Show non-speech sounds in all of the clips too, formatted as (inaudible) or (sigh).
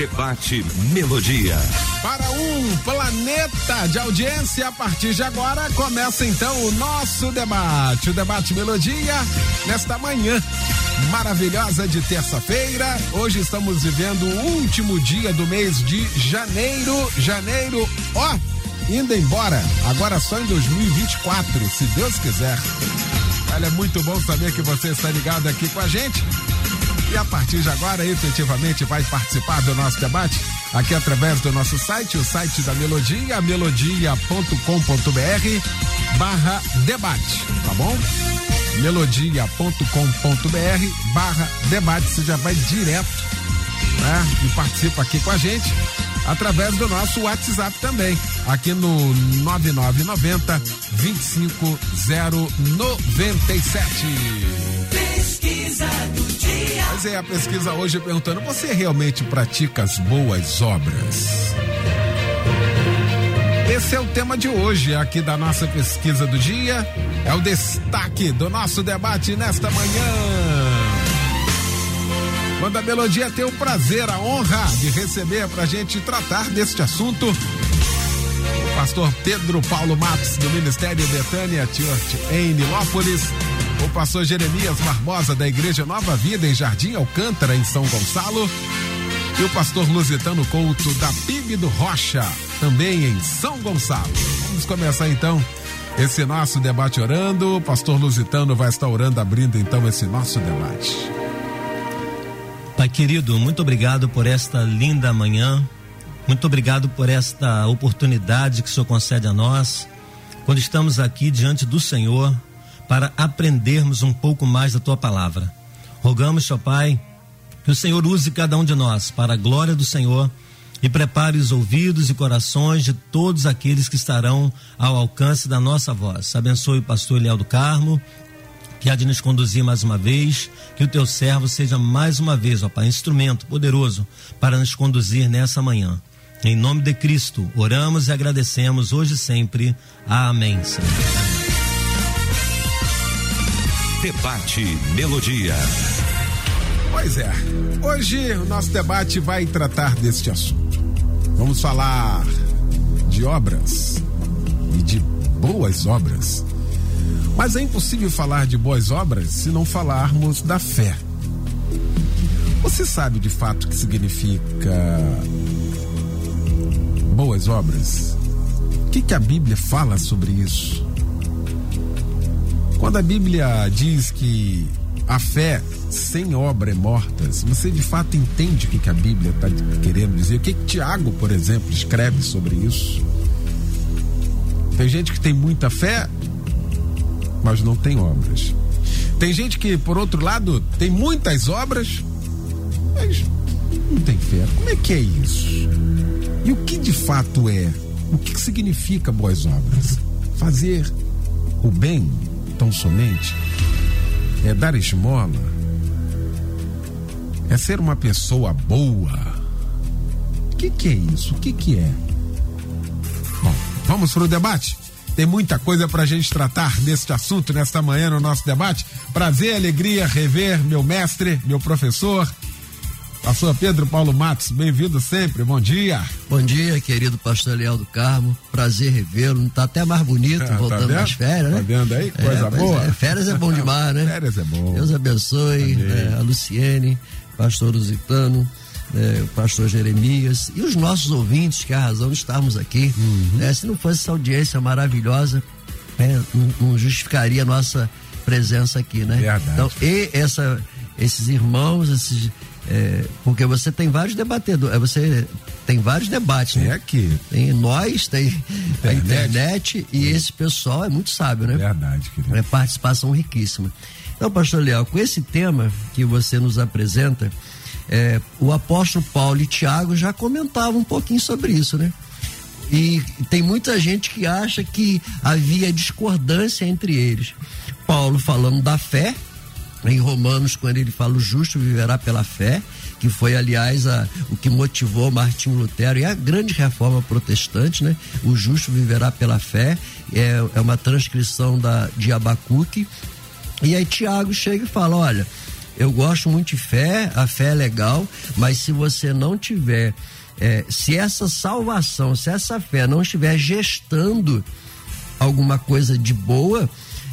debate Melodia. Para um planeta de audiência, a partir de agora começa então o nosso debate, o debate Melodia, nesta manhã maravilhosa de terça-feira. Hoje estamos vivendo o último dia do mês de janeiro. Janeiro, ó, indo embora. Agora só em 2024, se Deus quiser. Olha, é muito bom saber que você está ligado aqui com a gente. E a partir de agora, efetivamente, vai participar do nosso debate aqui através do nosso site, o site da Melodia, melodia.com.br barra debate, tá bom? melodia.com.br barra debate, você já vai direto né? E participa aqui com a gente através do nosso WhatsApp também, aqui no 9990 25097. Pesquisa do Mas é a pesquisa hoje perguntando: você realmente pratica as boas obras? Esse é o tema de hoje aqui da nossa pesquisa do dia. É o destaque do nosso debate nesta manhã. Quando a Melodia tem o prazer, a honra de receber para a gente tratar deste assunto, o pastor Pedro Paulo Matos, do Ministério Betânia Church em Nilópolis, o pastor Jeremias Barbosa, da Igreja Nova Vida em Jardim Alcântara, em São Gonçalo, e o pastor Lusitano Couto, da PIB do Rocha, também em São Gonçalo. Vamos começar então esse nosso debate orando. O pastor Lusitano vai estar orando, abrindo então esse nosso debate. Pai querido, muito obrigado por esta linda manhã. Muito obrigado por esta oportunidade que o Senhor concede a nós, quando estamos aqui diante do Senhor, para aprendermos um pouco mais da tua palavra. Rogamos, Senhor Pai, que o Senhor use cada um de nós para a glória do Senhor e prepare os ouvidos e corações de todos aqueles que estarão ao alcance da nossa voz. Abençoe o pastor Eliel do Carmo, que há de nos conduzir mais uma vez, que o teu servo seja mais uma vez, ó Pai, instrumento poderoso para nos conduzir nessa manhã. Em nome de Cristo, oramos e agradecemos hoje e sempre. Amém. Senhor. Debate Melodia. Pois é, hoje o nosso debate vai tratar deste assunto. Vamos falar de obras e de boas obras. Mas é impossível falar de boas obras se não falarmos da fé. Você sabe de fato o que significa boas obras? O que, que a Bíblia fala sobre isso? Quando a Bíblia diz que a fé sem obra é morta, você de fato entende o que, que a Bíblia está querendo dizer, o que, que Tiago, por exemplo, escreve sobre isso? Tem gente que tem muita fé, mas não tem obras. Tem gente que, por outro lado, tem muitas obras, mas não tem fé. Como é que é isso? E o que de fato é? O que significa boas obras? Fazer o bem tão somente? É dar esmola? É ser uma pessoa boa? O que, que é isso? O que, que é? Bom, vamos para o debate? Tem muita coisa para a gente tratar deste assunto nesta manhã no nosso debate. Prazer, alegria rever meu mestre, meu professor, pastor Pedro Paulo Matos. Bem-vindo sempre, bom dia. Bom dia, querido pastor Leal do Carmo. Prazer revê-lo. Tá até mais bonito, Ah, voltando tá das férias, né? Tá vendo aí? Coisa pois boa. é, férias é bom demais, né? (laughs) Férias é bom. Deus abençoe né, a Luciene, pastor Lusitano, né, o pastor Jeremias e os nossos ouvintes, que é a razão de estarmos aqui. Uhum. né? se não fosse essa audiência maravilhosa, né, não, não justificaria a nossa presença aqui, né? Verdade. Então, e essa, esses irmãos, esses, é, porque você tem vários debatedores, é, você tem vários debates, É né? aqui. Tem nós, tem a Internet. internet e esse pessoal é muito sábio, né? Verdade, querido. É participação riquíssima. Então, pastor Leal, com esse tema que você nos apresenta, é, o apóstolo Paulo e Tiago já comentavam um pouquinho sobre isso, né? E tem muita gente que acha que havia discordância entre eles. Paulo falando da fé em Romanos, quando ele fala o justo viverá pela fé, que foi, aliás, a, o que motivou Martinho Lutero e a grande reforma protestante, né? O justo viverá pela fé, é, é uma transcrição da, de Abacuque. E aí Tiago chega e fala: olha, eu gosto muito de fé, a fé é legal, mas se você não tiver, é, se essa salvação, se essa fé não estiver gestando alguma coisa de boa,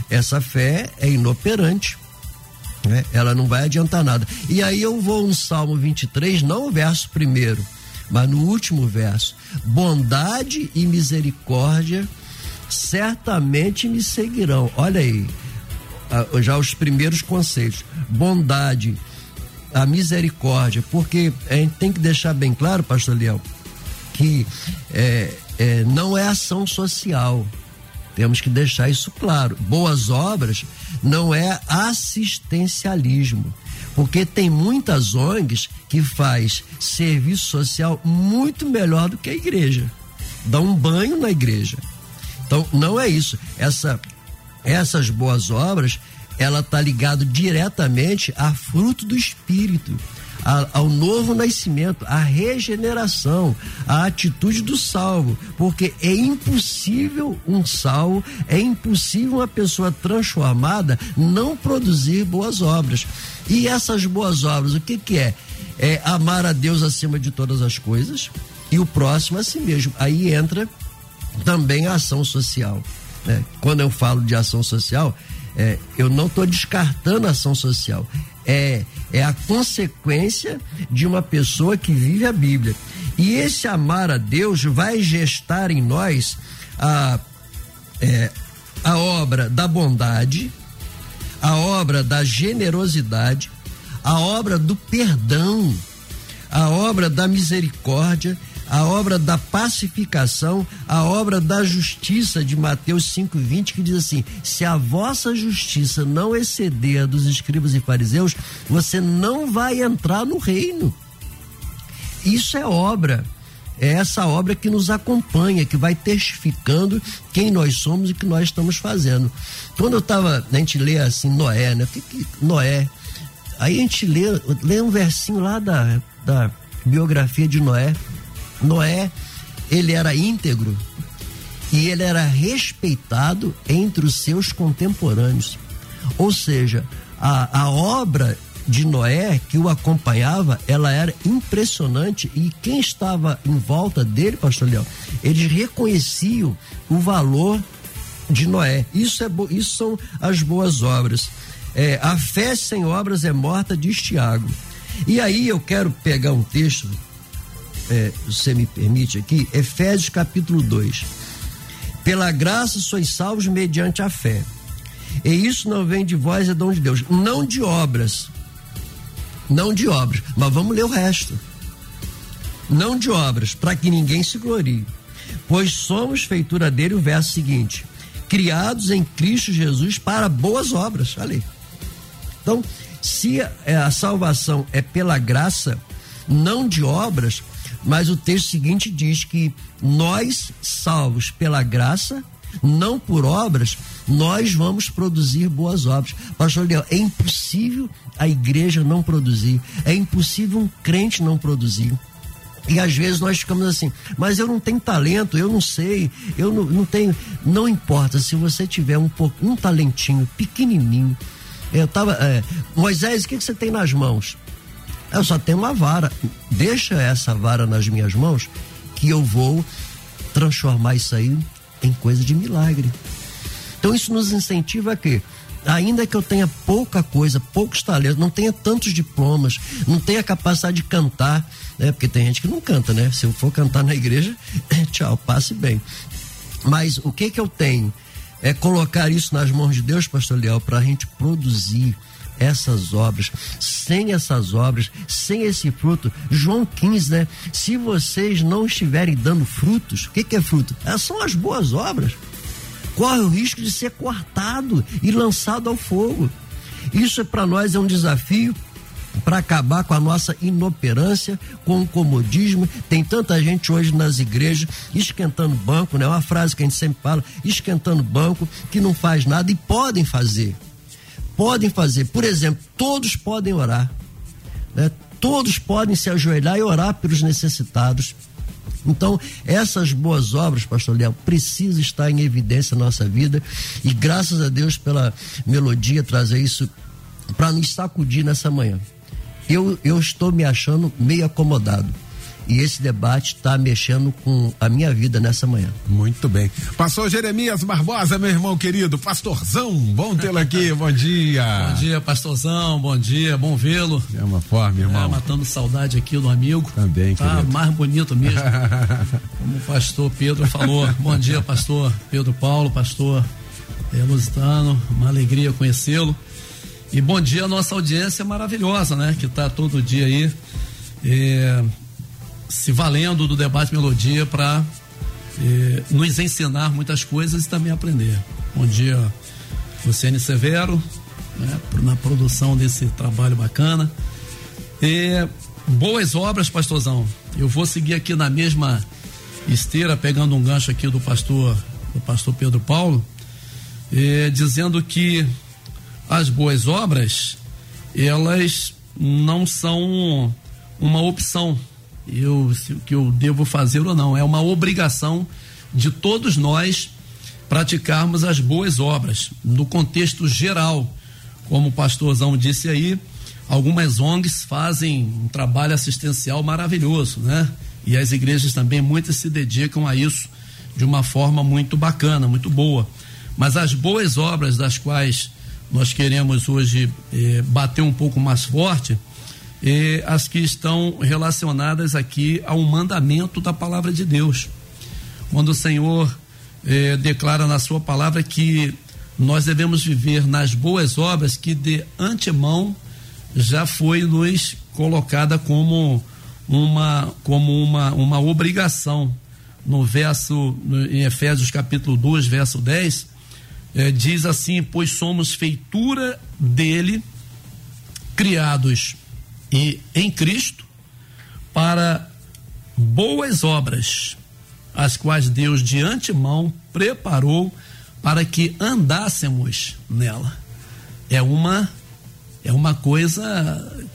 essa fé é inoperante né? Ela não vai adiantar nada. E aí eu vou no Salmo 23, não o verso primeiro, mas no último verso. Bondade e misericórdia certamente me seguirão. Olha aí, já os primeiros conceitos. Bondade, a misericórdia, porque a gente tem que deixar bem claro, pastor Leão, que é, é, não é ação social. Temos que deixar isso claro. Boas obras não é assistencialismo, porque tem muitas ONGs que faz serviço social muito melhor do que a igreja. Dá um banho na igreja. Então, não é isso. Essa essas boas obras, ela tá ligado diretamente a fruto do espírito a, ao novo nascimento, à regeneração, à atitude do salvo, porque é impossível um salvo, é impossível uma pessoa transformada não produzir boas obras. E essas boas obras, o que que é? É amar a Deus acima de todas as coisas e o próximo a si mesmo. Aí entra também a ação social. Né? Quando eu falo de ação social, é, eu não estou descartando a ação social é, é a consequência de uma pessoa que vive a Bíblia. E esse amar a Deus vai gestar em nós a, é, a obra da bondade, a obra da generosidade, a obra do perdão, a obra da misericórdia a obra da pacificação, a obra da justiça de Mateus 5:20 que diz assim: "Se a vossa justiça não exceder a dos escribas e fariseus, você não vai entrar no reino". Isso é obra. É essa obra que nos acompanha, que vai testificando quem nós somos e o que nós estamos fazendo. Quando eu estava, a gente lê assim Noé, né? O que, que Noé? Aí a gente lê, lê um versinho lá da, da biografia de Noé. Noé, ele era íntegro e ele era respeitado entre os seus contemporâneos. Ou seja, a, a obra de Noé que o acompanhava, ela era impressionante e quem estava em volta dele, pastor Leão, eles reconheciam o valor de Noé. Isso é isso são as boas obras. É, a fé sem obras é morta, diz Tiago. E aí eu quero pegar um texto é, você me permite aqui, Efésios capítulo 2. Pela graça sois salvos mediante a fé. E isso não vem de vós, é dom de Deus. Não de obras. Não de obras. Mas vamos ler o resto. Não de obras, para que ninguém se glorie. Pois somos feitura dele, o verso seguinte: criados em Cristo Jesus para boas obras. Aí. Então, se a salvação é pela graça, não de obras, mas o texto seguinte diz que nós, salvos pela graça, não por obras, nós vamos produzir boas obras. Pastor Leão, é impossível a igreja não produzir, é impossível um crente não produzir. E às vezes nós ficamos assim, mas eu não tenho talento, eu não sei, eu não, não tenho. Não importa, se você tiver um, um talentinho pequenininho. Eu tava. É, Moisés, o que, que você tem nas mãos? Eu só tenho uma vara. Deixa essa vara nas minhas mãos que eu vou transformar isso aí em coisa de milagre. Então isso nos incentiva a quê? Ainda que eu tenha pouca coisa, poucos talentos, não tenha tantos diplomas, não tenha capacidade de cantar, né? Porque tem gente que não canta, né? Se eu for cantar na igreja, (laughs) tchau, passe bem. Mas o que que eu tenho? É colocar isso nas mãos de Deus, pastor Leal, para a gente produzir essas obras. Sem essas obras, sem esse fruto, João 15, né? Se vocês não estiverem dando frutos, o que, que é fruto? É, são as boas obras. Corre o risco de ser cortado e lançado ao fogo. Isso para nós é um desafio para acabar com a nossa inoperância, com o comodismo. Tem tanta gente hoje nas igrejas esquentando banco, né? Uma frase que a gente sempre fala, esquentando banco, que não faz nada e podem fazer podem fazer. Por exemplo, todos podem orar. Né? Todos podem se ajoelhar e orar pelos necessitados. Então, essas boas obras, pastor Léo, precisam estar em evidência na nossa vida e graças a Deus pela melodia trazer isso para nos sacudir nessa manhã. Eu, eu estou me achando meio acomodado e esse debate está mexendo com a minha vida nessa manhã. Muito bem. Pastor Jeremias Barbosa, meu irmão querido, pastorzão, bom tê-lo aqui, (laughs) bom dia. Bom dia, pastorzão, bom dia, bom vê-lo. É uma forma, irmão. É, matando saudade aqui do amigo. Também, Tá querido. mais bonito mesmo. (laughs) Como o pastor Pedro falou. bom dia, pastor Pedro Paulo, pastor é, Lusitano, uma alegria conhecê-lo. E bom dia a nossa audiência maravilhosa, né? Que está todo dia aí. É, se valendo do debate melodia para eh, nos ensinar muitas coisas e também aprender. Bom dia, Luciane Severo, né, na produção desse trabalho bacana. E boas obras, pastorzão. Eu vou seguir aqui na mesma esteira, pegando um gancho aqui do pastor, do pastor Pedro Paulo, eh, dizendo que as boas obras, elas não são uma opção eu, que eu devo fazer ou não. É uma obrigação de todos nós praticarmos as boas obras, no contexto geral. Como o pastorzão disse aí, algumas ONGs fazem um trabalho assistencial maravilhoso, né? E as igrejas também, muitas se dedicam a isso de uma forma muito bacana, muito boa. Mas as boas obras das quais nós queremos hoje eh, bater um pouco mais forte, eh, as que estão relacionadas aqui ao mandamento da palavra de Deus. Quando o Senhor eh, declara na sua palavra que nós devemos viver nas boas obras que de antemão já foi nos colocada como uma como uma, uma obrigação no verso em Efésios capítulo 2, verso 10, eh, diz assim: "Pois somos feitura dele, criados e em Cristo para boas obras, as quais Deus de antemão preparou para que andássemos nela. É uma é uma coisa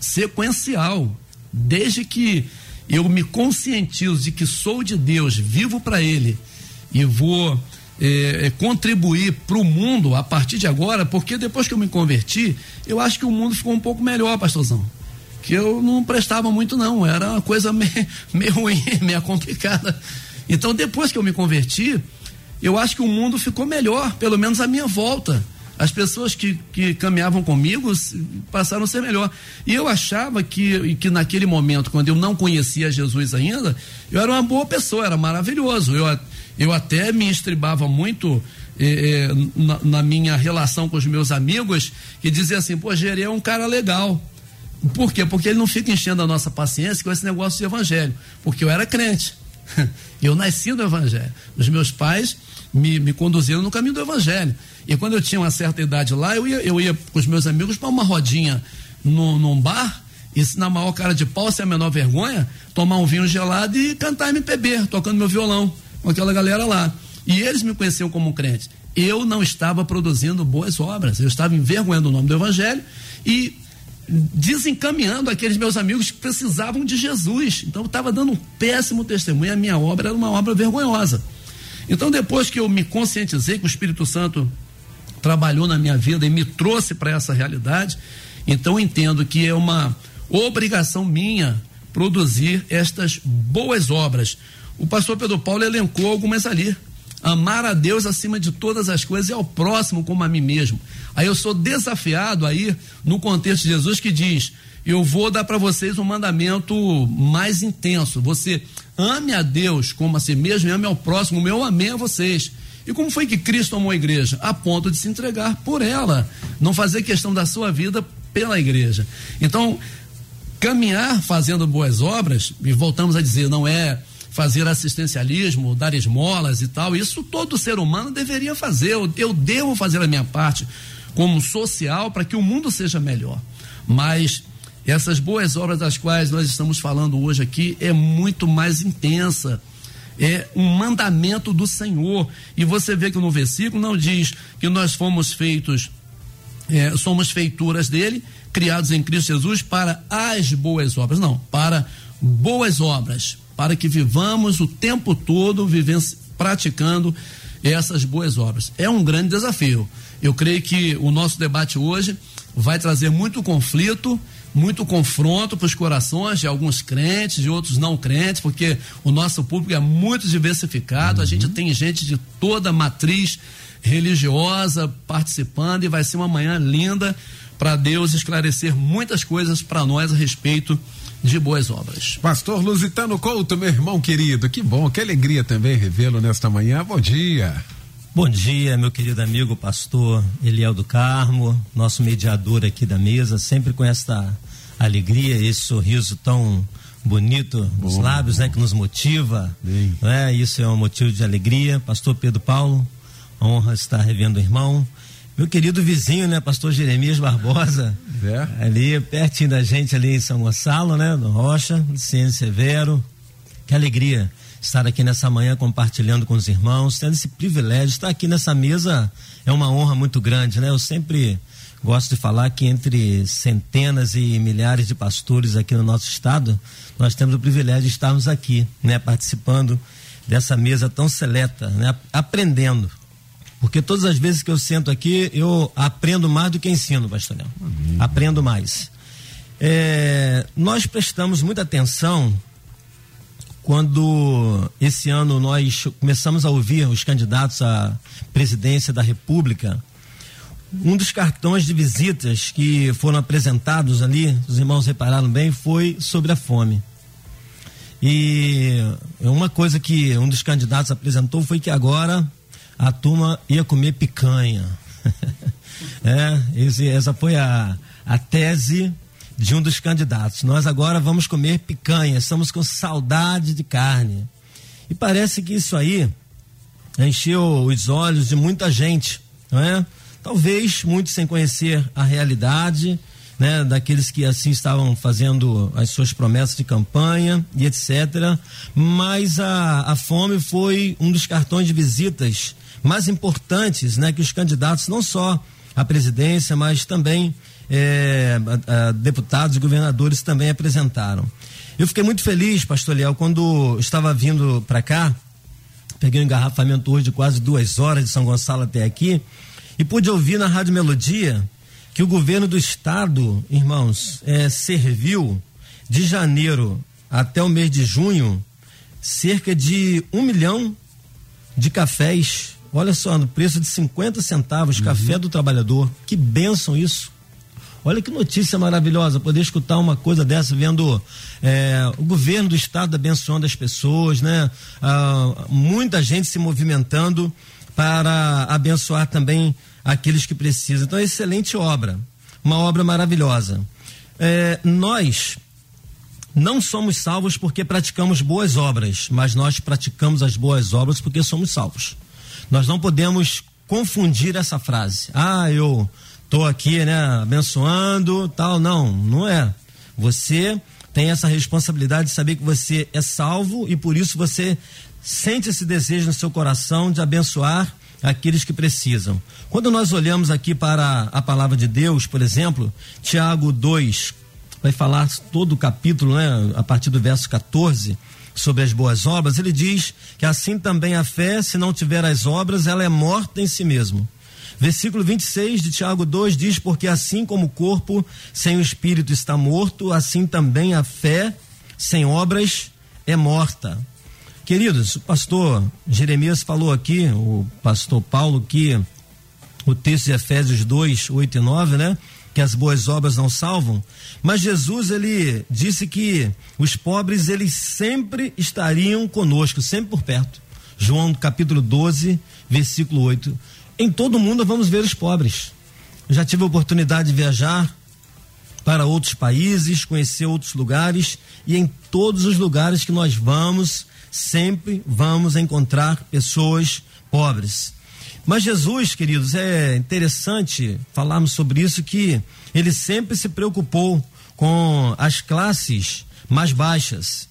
sequencial. Desde que eu me conscientizo de que sou de Deus, vivo para Ele e vou é, contribuir para o mundo a partir de agora, porque depois que eu me converti, eu acho que o mundo ficou um pouco melhor, pastorzão que eu não prestava muito não, era uma coisa meio, (laughs) meio ruim, (laughs) meio complicada. Então depois que eu me converti, eu acho que o mundo ficou melhor, pelo menos à minha volta. As pessoas que, que caminhavam comigo passaram a ser melhor. E eu achava que, que naquele momento, quando eu não conhecia Jesus ainda, eu era uma boa pessoa, era maravilhoso. Eu, eu até me estribava muito eh, eh na, na, minha relação com os meus amigos, que dizia assim: pô, Gerê é um cara legal. Por quê? Porque ele não fica enchendo a nossa paciência com esse negócio de evangelho. Porque eu era crente. (laughs) Eu nasci do evangelho. Os meus pais me, me conduziram no caminho do evangelho. E quando eu tinha uma certa idade lá, eu ia, eu ia com os meus amigos para uma rodinha no, num bar, e na maior cara de pau, sem a menor vergonha, tomar um vinho gelado e cantar MPB, tocando meu violão, com aquela galera lá. E eles me conheciam como crente. Eu não estava produzindo boas obras, eu estava envergonhando o nome do evangelho e desencaminhando aqueles meus amigos que precisavam de Jesus. Então eu estava dando um péssimo testemunho, a minha obra era uma obra vergonhosa. Então depois que eu me conscientizei que o Espírito Santo trabalhou na minha vida e me trouxe para essa realidade, então eu entendo que é uma obrigação minha produzir estas boas obras. O pastor Pedro Paulo elencou algumas ali amar a Deus acima de todas as coisas e ao próximo como a mim mesmo. Aí eu sou desafiado aí no contexto de Jesus que diz: eu vou dar para vocês um mandamento mais intenso. Você ame a Deus como a si mesmo e ame ao próximo, como eu amei a vocês. E como foi que Cristo amou a igreja? A ponto de se entregar por ela, não fazer questão da sua vida pela igreja. Então, caminhar fazendo boas obras, e voltamos a dizer, não é fazer assistencialismo, dar esmolas e tal. Isso todo ser humano deveria fazer. Eu, eu devo fazer a minha parte como social para que o mundo seja melhor. Mas essas boas obras das quais nós estamos falando hoje aqui é muito mais intensa. É um mandamento do Senhor. E você vê que no versículo não diz que nós fomos feitos é, somos feituras dele, criados em Cristo Jesus para as boas obras. Não, para boas obras, para que vivamos o tempo todo vivendo, praticando essas boas obras. É um grande desafio. Eu creio que o nosso debate hoje vai trazer muito conflito, muito confronto para os corações de alguns crentes, de outros não crentes, porque o nosso público é muito diversificado, uhum. a gente tem gente de toda matriz religiosa participando e vai ser uma manhã linda para Deus esclarecer muitas coisas para nós a respeito de boas obras. Pastor Lusitano Couto, meu irmão querido, que bom, que alegria também revê-lo nesta manhã. Bom dia. Bom dia, meu querido amigo pastor Eliel do Carmo, nosso mediador aqui da mesa, sempre com esta alegria, esse sorriso tão bonito nos lábios, né, que nos motiva. Não é? Isso é um motivo de alegria. Pastor Pedro Paulo, honra estar revendo o irmão. Meu querido vizinho, né, pastor Jeremias Barbosa, é. ali pertinho da gente ali em São Gonçalo, né, no Rocha, Luciano Severo. Que alegria estar aqui nessa manhã compartilhando com os irmãos, tendo esse privilégio, estar aqui nessa mesa é uma honra muito grande, né? Eu sempre gosto de falar que entre centenas e milhares de pastores aqui no nosso estado, nós temos o privilégio de estarmos aqui, né, participando dessa mesa tão seleta, né, aprendendo porque todas as vezes que eu sento aqui, eu aprendo mais do que ensino, pastor Léo. Aprendo mais. É, nós prestamos muita atenção quando esse ano nós começamos a ouvir os candidatos à presidência da República. Um dos cartões de visitas que foram apresentados ali, os irmãos repararam bem, foi sobre a fome. E uma coisa que um dos candidatos apresentou foi que agora a turma ia comer picanha. (laughs) é, esse, essa foi a, a tese de um dos candidatos. Nós agora vamos comer picanha, estamos com saudade de carne. E parece que isso aí encheu os olhos de muita gente, não é? Talvez muitos sem conhecer a realidade, né, daqueles que assim estavam fazendo as suas promessas de campanha e etc. Mas a, a fome foi um dos cartões de visitas mais importantes, né, que os candidatos não só à presidência, mas também é, a, a deputados e governadores também apresentaram. Eu fiquei muito feliz, Pastor Leal, quando estava vindo para cá, peguei um engarrafamento hoje de quase duas horas de São Gonçalo até aqui, e pude ouvir na Rádio Melodia que o governo do estado, irmãos, é, serviu de janeiro até o mês de junho cerca de um milhão de cafés Olha só, no preço de 50 centavos, uhum. café do trabalhador. Que bênção isso. Olha que notícia maravilhosa poder escutar uma coisa dessa, vendo é, o governo do estado abençoando as pessoas, né? Ah, muita gente se movimentando para abençoar também aqueles que precisam. Então, excelente obra, uma obra maravilhosa. É, nós não somos salvos porque praticamos boas obras, mas nós praticamos as boas obras porque somos salvos. Nós não podemos confundir essa frase. Ah, eu estou aqui, né, abençoando, tal. Não, não é. Você tem essa responsabilidade de saber que você é salvo e por isso você sente esse desejo no seu coração de abençoar aqueles que precisam. Quando nós olhamos aqui para a palavra de Deus, por exemplo, Tiago 2 vai falar todo o capítulo, né, a partir do verso 14 sobre as boas obras, ele diz que assim também a fé, se não tiver as obras, ela é morta em si mesmo. Versículo 26 de Tiago 2 diz: Porque assim como o corpo sem o espírito está morto, assim também a fé sem obras é morta. Queridos, o pastor Jeremias falou aqui, o pastor Paulo, que o texto de Efésios 2, 8 e 9, né? que as boas obras não salvam, mas Jesus ele disse que os pobres eles sempre estariam conosco, sempre por perto. João capítulo 12, versículo 8. Em todo mundo vamos ver os pobres. já tive a oportunidade de viajar para outros países, conhecer outros lugares e em todos os lugares que nós vamos, sempre vamos encontrar pessoas pobres. Mas Jesus, queridos, é interessante falarmos sobre isso que ele sempre se preocupou com as classes mais baixas.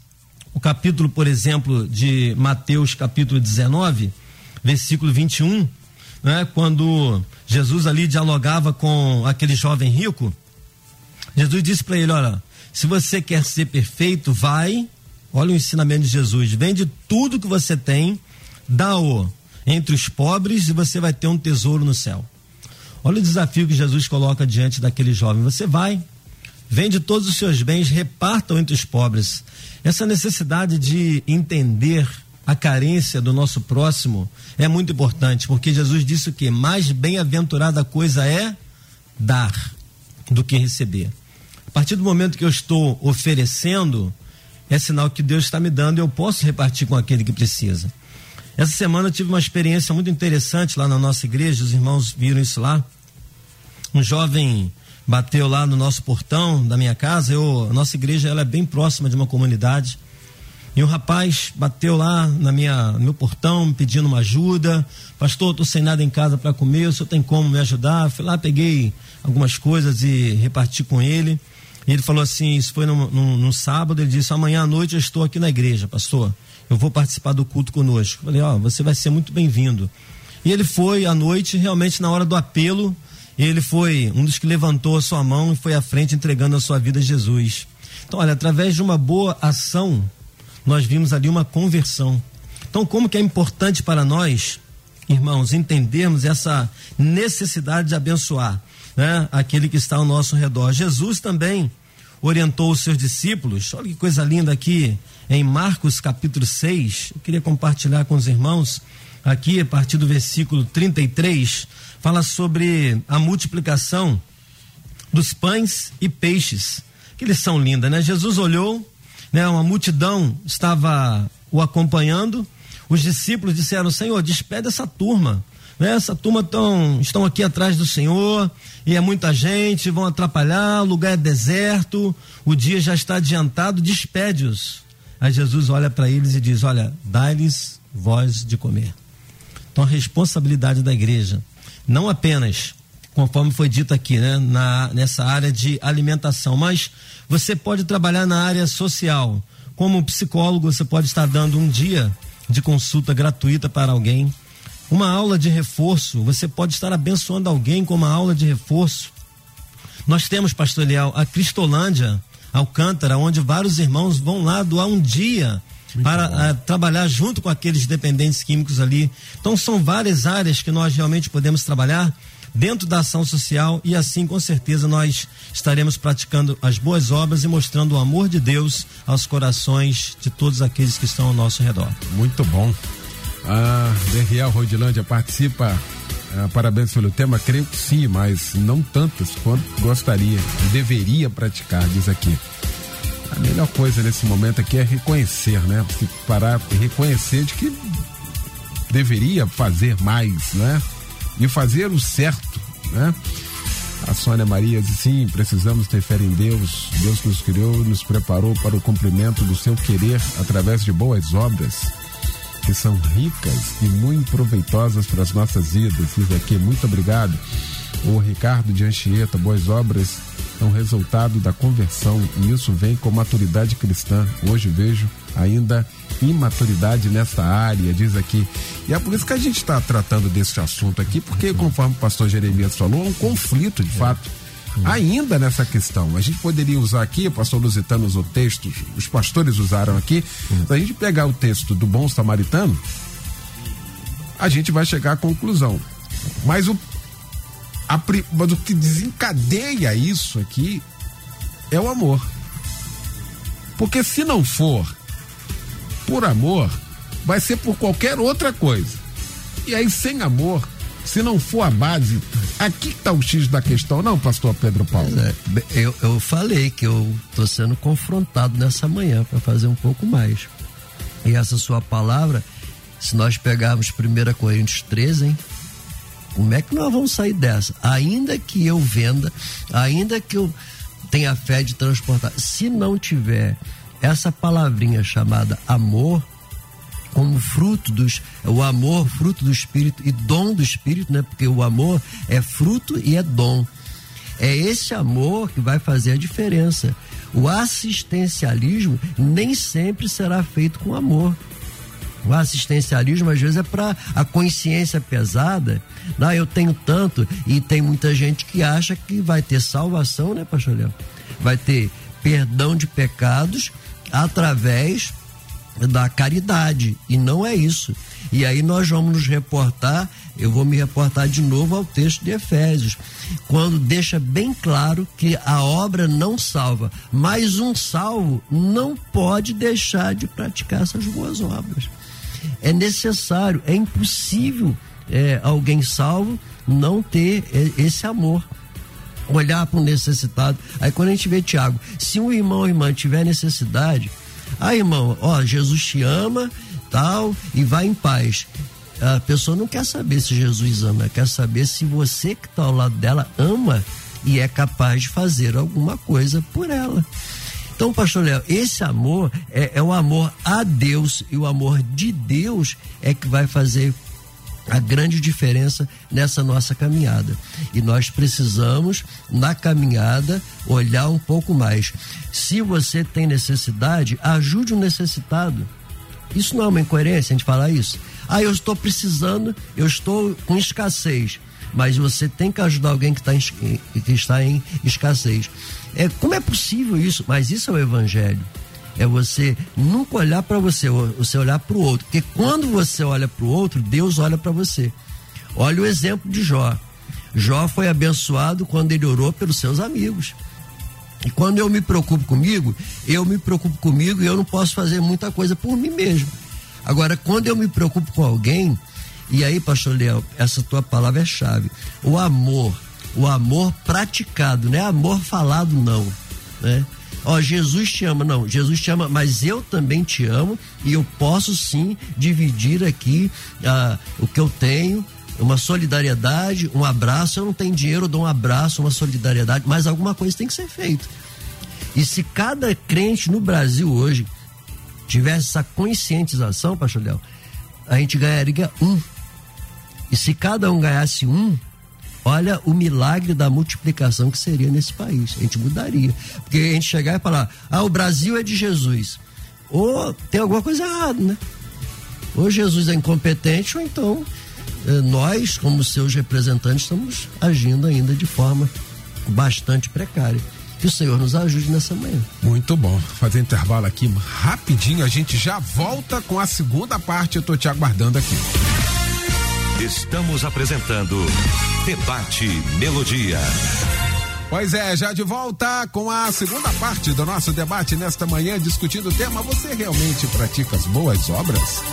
O capítulo, por exemplo, de Mateus, capítulo 19, versículo 21, né, quando Jesus ali dialogava com aquele jovem rico, Jesus disse para ele: Olha, se você quer ser perfeito, vai, olha o ensinamento de Jesus, vende tudo que você tem, dá-o entre os pobres e você vai ter um tesouro no céu. Olha o desafio que Jesus coloca diante daquele jovem: você vai, vende todos os seus bens, repartam entre os pobres. Essa necessidade de entender a carência do nosso próximo é muito importante, porque Jesus disse o que mais bem-aventurada coisa é dar do que receber. A partir do momento que eu estou oferecendo, é sinal que Deus está me dando e eu posso repartir com aquele que precisa. Essa semana eu tive uma experiência muito interessante lá na nossa igreja, os irmãos viram isso lá. Um jovem bateu lá no nosso portão da minha casa. Eu, a nossa igreja ela é bem próxima de uma comunidade. E um rapaz bateu lá na minha, no meu portão pedindo uma ajuda. Pastor, estou sem nada em casa para comer, o senhor tem como me ajudar? Fui lá, peguei algumas coisas e reparti com ele. E ele falou assim: Isso foi no, no, no sábado. Ele disse: Amanhã à noite eu estou aqui na igreja, pastor. Eu vou participar do culto conosco. falei: Ó, oh, você vai ser muito bem-vindo. E ele foi à noite, realmente na hora do apelo ele foi um dos que levantou a sua mão e foi à frente entregando a sua vida a Jesus. Então, olha, através de uma boa ação, nós vimos ali uma conversão. Então, como que é importante para nós, irmãos, entendermos essa necessidade de abençoar né, aquele que está ao nosso redor. Jesus também orientou os seus discípulos. Olha que coisa linda aqui em Marcos capítulo 6. Eu queria compartilhar com os irmãos aqui a partir do versículo 33 fala sobre a multiplicação dos pães e peixes, que eles são lindas, né? Jesus olhou, né? Uma multidão estava o acompanhando. Os discípulos disseram: Senhor, despede essa turma. Né? Essa turma tão, estão aqui atrás do Senhor e é muita gente, vão atrapalhar, o lugar é deserto, o dia já está adiantado, despede-os. Aí Jesus olha para eles e diz: Olha, dá-lhes voz de comer. Então a responsabilidade da igreja não apenas, conforme foi dito aqui, né, na, nessa área de alimentação, mas você pode trabalhar na área social. Como psicólogo, você pode estar dando um dia de consulta gratuita para alguém. Uma aula de reforço, você pode estar abençoando alguém com uma aula de reforço. Nós temos, pastor Leal, a Cristolândia, Alcântara, onde vários irmãos vão lá doar um dia muito para uh, trabalhar junto com aqueles dependentes químicos ali. Então são várias áreas que nós realmente podemos trabalhar dentro da ação social e assim com certeza nós estaremos praticando as boas obras e mostrando o amor de Deus aos corações de todos aqueles que estão ao nosso redor. Muito bom. A Deriel Rodilândia participa. Ah, parabéns pelo tema, creio que sim, mas não tantas quanto gostaria e deveria praticar, diz aqui. A melhor coisa nesse momento aqui é reconhecer, né? Se parar e reconhecer de que deveria fazer mais, né? E fazer o certo, né? A Sônia Maria diz sim, precisamos ter fé em Deus. Deus nos criou e nos preparou para o cumprimento do seu querer através de boas obras que são ricas e muito proveitosas para as nossas vidas. Diz aqui, muito obrigado. O Ricardo de Anchieta, boas obras é um resultado da conversão e isso vem com maturidade cristã. Hoje vejo ainda imaturidade nessa área, diz aqui. E é por isso que a gente está tratando desse assunto aqui, porque, conforme o pastor Jeremias falou, é um conflito de fato. Ainda nessa questão, a gente poderia usar aqui, o pastor Lusitano usou textos, os pastores usaram aqui, se a gente pegar o texto do bom samaritano, a gente vai chegar à conclusão. Mas o a, mas o que desencadeia isso aqui é o amor. Porque se não for por amor, vai ser por qualquer outra coisa. E aí, sem amor, se não for a base, aqui está o X da questão, não, pastor Pedro Paulo? É, eu, eu falei que eu estou sendo confrontado nessa manhã para fazer um pouco mais. E essa sua palavra, se nós pegarmos 1 Coríntios 13, hein? Como é que nós vamos sair dessa? Ainda que eu venda, ainda que eu tenha fé de transportar, se não tiver essa palavrinha chamada amor, como fruto dos o amor, fruto do espírito e dom do espírito, né? Porque o amor é fruto e é dom. É esse amor que vai fazer a diferença. O assistencialismo nem sempre será feito com amor. O assistencialismo às vezes é para a consciência pesada. Não, eu tenho tanto e tem muita gente que acha que vai ter salvação, né, pastor Léo? Vai ter perdão de pecados através da caridade e não é isso. E aí nós vamos nos reportar, eu vou me reportar de novo ao texto de Efésios, quando deixa bem claro que a obra não salva, mas um salvo não pode deixar de praticar essas boas obras. É necessário, é impossível é, alguém salvo não ter esse amor olhar para o necessitado. Aí quando a gente vê Tiago, se um irmão ou irmã tiver necessidade, ah, irmão, ó, Jesus te ama, tal, e vai em paz. A pessoa não quer saber se Jesus ama, quer saber se você que está ao lado dela ama e é capaz de fazer alguma coisa por ela. Então, pastor Léo, esse amor é, é o amor a Deus e o amor de Deus é que vai fazer a grande diferença nessa nossa caminhada. E nós precisamos, na caminhada, olhar um pouco mais. Se você tem necessidade, ajude o necessitado. Isso não é uma incoerência a gente falar isso? Ah, eu estou precisando, eu estou com escassez. Mas você tem que ajudar alguém que, está em, que está em escassez. É, como é possível isso? Mas isso é o evangelho é você nunca olhar para você, você olhar para o outro. Porque quando você olha para o outro, Deus olha para você. Olha o exemplo de Jó. Jó foi abençoado quando ele orou pelos seus amigos. E quando eu me preocupo comigo, eu me preocupo comigo e eu não posso fazer muita coisa por mim mesmo. Agora, quando eu me preocupo com alguém, e aí, pastor Leão, essa tua palavra é chave. O amor, o amor praticado, não é amor falado, não. Né? ó, Jesus te ama. Não, Jesus te ama, mas eu também te amo e eu posso sim dividir aqui ah, o que eu tenho, uma solidariedade, um abraço. Eu não tenho dinheiro, eu dou um abraço, uma solidariedade, mas alguma coisa tem que ser feita. E se cada crente no Brasil hoje tivesse essa conscientização, pastor Léo, a gente ganharia um. E se cada um ganhasse um, Olha o milagre da multiplicação que seria nesse país. A gente mudaria. Porque a gente chegar e falar, ah, o Brasil é de Jesus. Ou tem alguma coisa errada, né? Ou Jesus é incompetente, ou então eh, nós, como seus representantes, estamos agindo ainda de forma bastante precária. Que o Senhor nos ajude nessa manhã. Muito bom. Fazer intervalo aqui rapidinho, a gente já volta com a segunda parte. Eu estou te aguardando aqui. Estamos apresentando Debate Melodia. Pois é, já de volta com a segunda parte do nosso debate nesta manhã, discutindo o tema: Você realmente pratica as boas obras?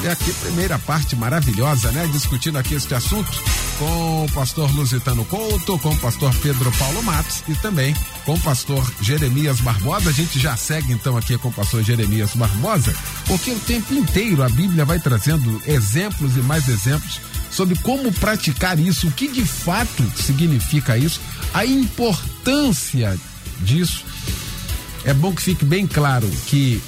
Olha aqui, primeira parte maravilhosa, né? Discutindo aqui este assunto com o pastor Lusitano Couto, com o pastor Pedro Paulo Matos e também com o pastor Jeremias Barbosa. A gente já segue então aqui com o pastor Jeremias Barbosa, porque o tempo inteiro a Bíblia vai trazendo exemplos e mais exemplos sobre como praticar isso, o que de fato significa isso, a importância disso. É bom que fique bem claro que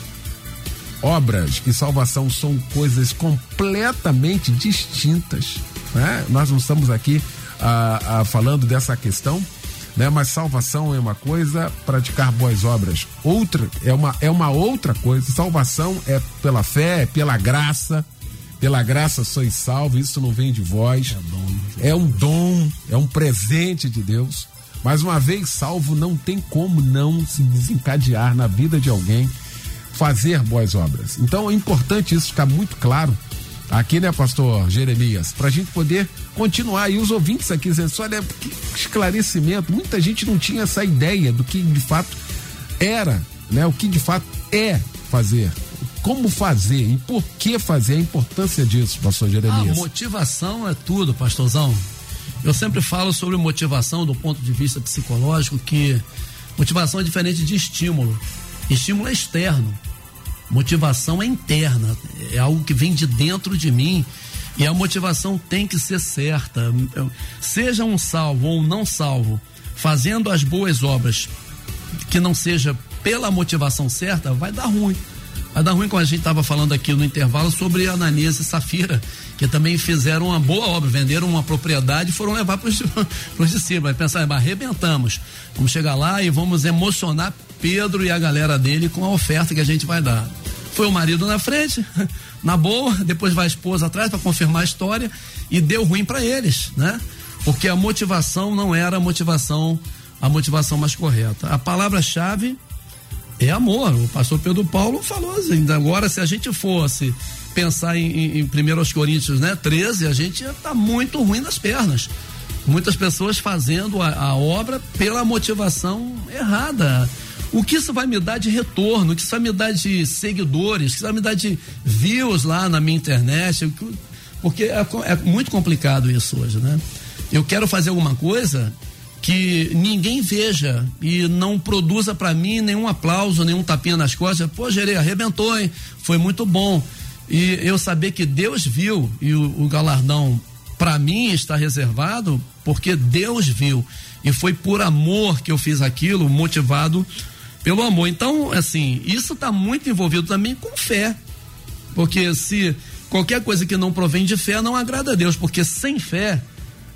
obras e salvação são coisas completamente distintas. Né? Nós não estamos aqui ah, ah, falando dessa questão, né? mas salvação é uma coisa, praticar boas obras outra é uma, é uma outra coisa. Salvação é pela fé, é pela graça. Pela graça sois salvos, isso não vem de vós. É, é um dom, é um presente de Deus. Mas uma vez salvo, não tem como não se desencadear na vida de alguém fazer boas obras. Então é importante isso ficar muito claro aqui, né, pastor Jeremias, para a gente poder continuar. E os ouvintes aqui dizendo, olha, que esclarecimento, muita gente não tinha essa ideia do que de fato era, né, o que de fato é fazer. Como fazer e por que fazer, a importância disso, pastor Jeremias. A motivação é tudo, pastorzão. Eu sempre falo sobre motivação do ponto de vista psicológico, que motivação é diferente de estímulo. Estímulo é externo. Motivação é interna, é algo que vem de dentro de mim e a motivação tem que ser certa. Seja um salvo ou não salvo, fazendo as boas obras que não seja pela motivação certa, vai dar ruim. Vai dar ruim como a gente estava falando aqui no intervalo sobre Ananias e Safira, que também fizeram uma boa obra, venderam uma propriedade e foram levar para os (laughs) discípulos. Vai pensar, arrebentamos. Vamos chegar lá e vamos emocionar Pedro e a galera dele com a oferta que a gente vai dar. Foi o marido na frente, (laughs) na boa, depois vai a esposa atrás para confirmar a história e deu ruim para eles, né? Porque a motivação não era a motivação a motivação mais correta. A palavra-chave é amor. O pastor Pedro Paulo falou assim, agora se a gente fosse pensar em, em 1 Coríntios né, 13, a gente ia estar tá muito ruim nas pernas. Muitas pessoas fazendo a, a, obra pela motivação errada. O que isso vai me dar de retorno? O que isso vai me dar de seguidores? O que isso vai me dar de views lá na minha internet? Porque é, é muito complicado isso hoje, né? Eu quero fazer alguma coisa que ninguém veja e não produza para mim nenhum aplauso, nenhum tapinha nas costas. Pô, Gerê, arrebentou, hein? Foi muito bom. E eu saber que Deus viu e o, o galardão para mim está reservado porque Deus viu e foi por amor que eu fiz aquilo, motivado pelo amor. Então, assim, isso está muito envolvido também com fé. Porque se qualquer coisa que não provém de fé não agrada a Deus, porque sem fé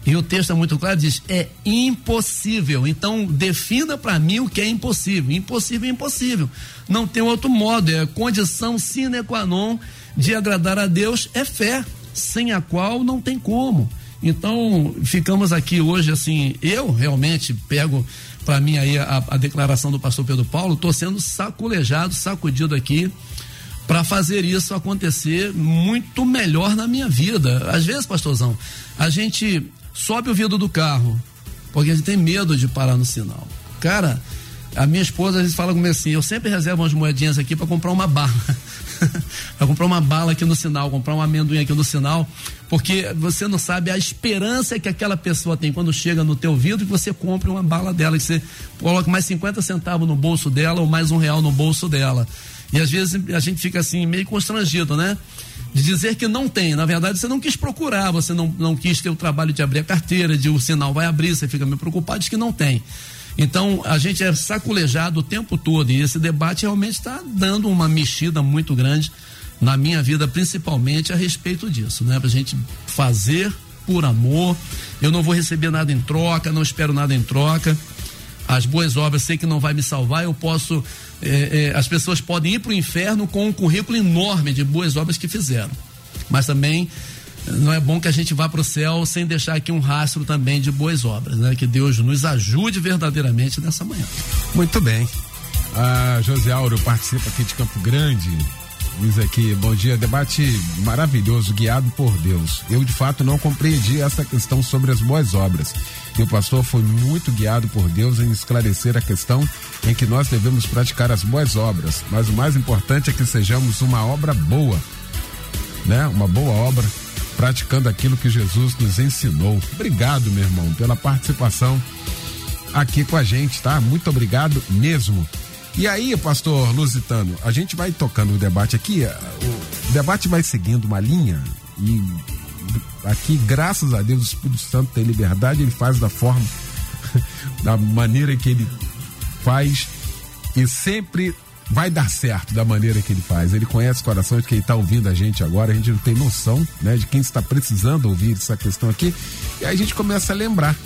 e o texto é muito claro, diz: é impossível. Então, defina para mim o que é impossível. Impossível é impossível. Não tem outro modo. É condição sine qua non de agradar a Deus é fé, sem a qual não tem como. Então, ficamos aqui hoje assim, eu realmente pego para mim aí a, a, declaração do pastor Pedro Paulo, estou sendo saculejado, sacudido aqui para fazer isso acontecer muito melhor na minha vida. Às vezes, pastorzão, a gente sobe o vidro do carro, porque a gente tem medo de parar no sinal. Cara, a minha esposa às vezes fala comigo assim: eu sempre reservo umas moedinhas aqui para comprar uma bala. (laughs) para comprar uma bala aqui no sinal, comprar um amendoim aqui no sinal, porque você não sabe a esperança que aquela pessoa tem quando chega no teu vidro que você compre uma bala dela, que você coloca mais 50 centavos no bolso dela ou mais um real no bolso dela. E às vezes a gente fica assim, meio constrangido, né? de dizer que não tem. Na verdade, você não quis procurar, você não, não quis ter o trabalho de abrir a carteira, de o sinal vai abrir, você fica meio preocupado de que não tem. Então, a gente é saculejado o tempo todo e esse debate realmente está dando uma mexida muito grande na minha vida, principalmente a respeito disso, né? Pra gente fazer por amor. Eu não vou receber nada em troca, não espero nada em troca. As boas obras sei que não vai me salvar, eu posso é, é, as pessoas podem ir para o inferno com um currículo enorme de boas obras que fizeram. Mas também não é bom que a gente vá para o céu sem deixar aqui um rastro também de boas obras, né? Que Deus nos ajude verdadeiramente nessa manhã. Muito bem. A José Auro participa aqui de Campo Grande. Diz aqui, bom dia, debate maravilhoso, guiado por Deus. Eu de fato não compreendi essa questão sobre as boas obras. E o pastor foi muito guiado por Deus em esclarecer a questão em que nós devemos praticar as boas obras. Mas o mais importante é que sejamos uma obra boa, né? Uma boa obra, praticando aquilo que Jesus nos ensinou. Obrigado, meu irmão, pela participação aqui com a gente, tá? Muito obrigado mesmo. E aí, pastor Lusitano, a gente vai tocando o debate aqui, o debate vai seguindo uma linha e aqui, graças a Deus, o Espírito Santo tem liberdade, ele faz da forma, (laughs) da maneira que ele faz e sempre vai dar certo da maneira que ele faz. Ele conhece o coração de quem está ouvindo a gente agora, a gente não tem noção, né, de quem está precisando ouvir essa questão aqui. E aí a gente começa a lembrar.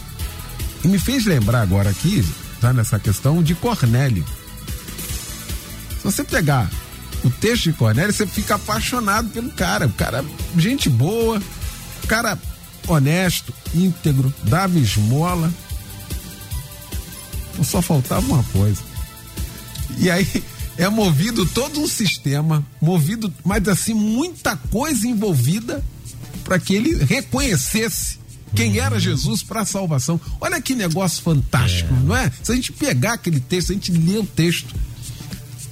E me fez lembrar agora aqui, tá nessa questão de Cornélio. Se você pegar o texto de Cornélio, você fica apaixonado pelo cara. O cara, gente boa, cara honesto, íntegro, dava esmola. Só faltava uma coisa. E aí é movido todo um sistema, movido, mas assim, muita coisa envolvida para que ele reconhecesse quem era Jesus para a salvação. Olha que negócio fantástico, é. não é? Se a gente pegar aquele texto, a gente ler o texto,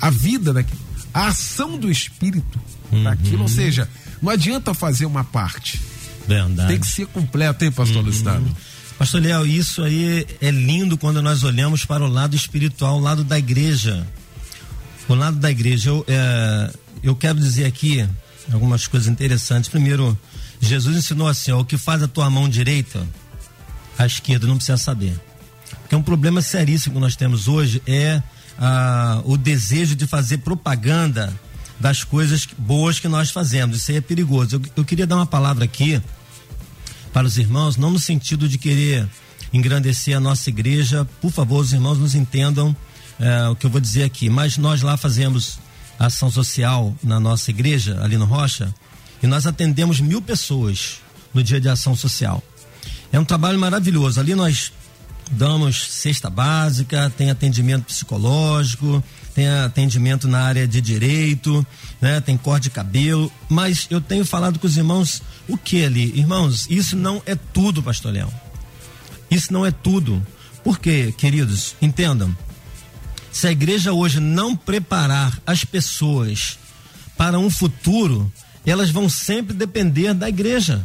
a vida daquilo, a ação do Espírito uhum. daquilo, ou seja, não adianta fazer uma parte. Verdade. Tem que ser completo, hein, pastor uhum. Luciano? Pastor Léo, isso aí é lindo quando nós olhamos para o lado espiritual, o lado da igreja. O lado da igreja. Eu, é, eu quero dizer aqui algumas coisas interessantes. Primeiro, Jesus ensinou assim: ó, o que faz a tua mão direita, a esquerda não precisa saber. Porque um problema seríssimo que nós temos hoje é ah, o desejo de fazer propaganda das coisas boas que nós fazemos. Isso aí é perigoso. Eu, eu queria dar uma palavra aqui para os irmãos, não no sentido de querer engrandecer a nossa igreja. Por favor, os irmãos nos entendam é, o que eu vou dizer aqui. Mas nós lá fazemos ação social na nossa igreja, ali no Rocha, e nós atendemos mil pessoas no dia de ação social. É um trabalho maravilhoso. Ali nós damos cesta básica, tem atendimento psicológico, tem atendimento na área de direito, né? Tem corte de cabelo, mas eu tenho falado com os irmãos o que ali? Irmãos, isso não é tudo, pastor Leão. Isso não é tudo. Por quê, queridos? Entendam. Se a igreja hoje não preparar as pessoas para um futuro, elas vão sempre depender da igreja.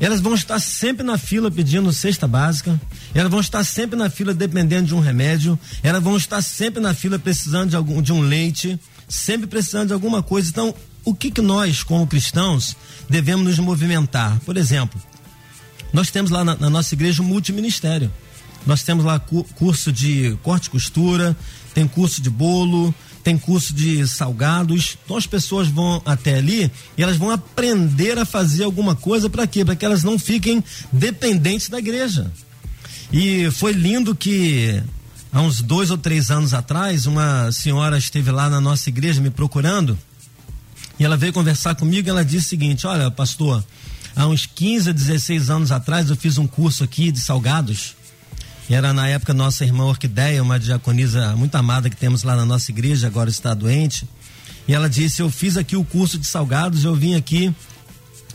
Elas vão estar sempre na fila pedindo cesta básica, elas vão estar sempre na fila dependendo de um remédio, elas vão estar sempre na fila precisando de, algum, de um leite, sempre precisando de alguma coisa. Então, o que, que nós, como cristãos, devemos nos movimentar? Por exemplo, nós temos lá na, na nossa igreja um multiministério. Nós temos lá cu curso de corte e costura, tem curso de bolo, tem curso de salgados. Então as pessoas vão até ali e elas vão aprender a fazer alguma coisa para quê? Para que elas não fiquem dependentes da igreja. E foi lindo que há uns dois ou três anos atrás, uma senhora esteve lá na nossa igreja me procurando e ela veio conversar comigo e ela disse o seguinte: Olha, pastor, há uns 15 a 16 anos atrás eu fiz um curso aqui de salgados e era na época nossa irmã Orquideia, uma diaconisa muito amada que temos lá na nossa igreja, agora está doente. E ela disse: Eu fiz aqui o curso de salgados, eu vim aqui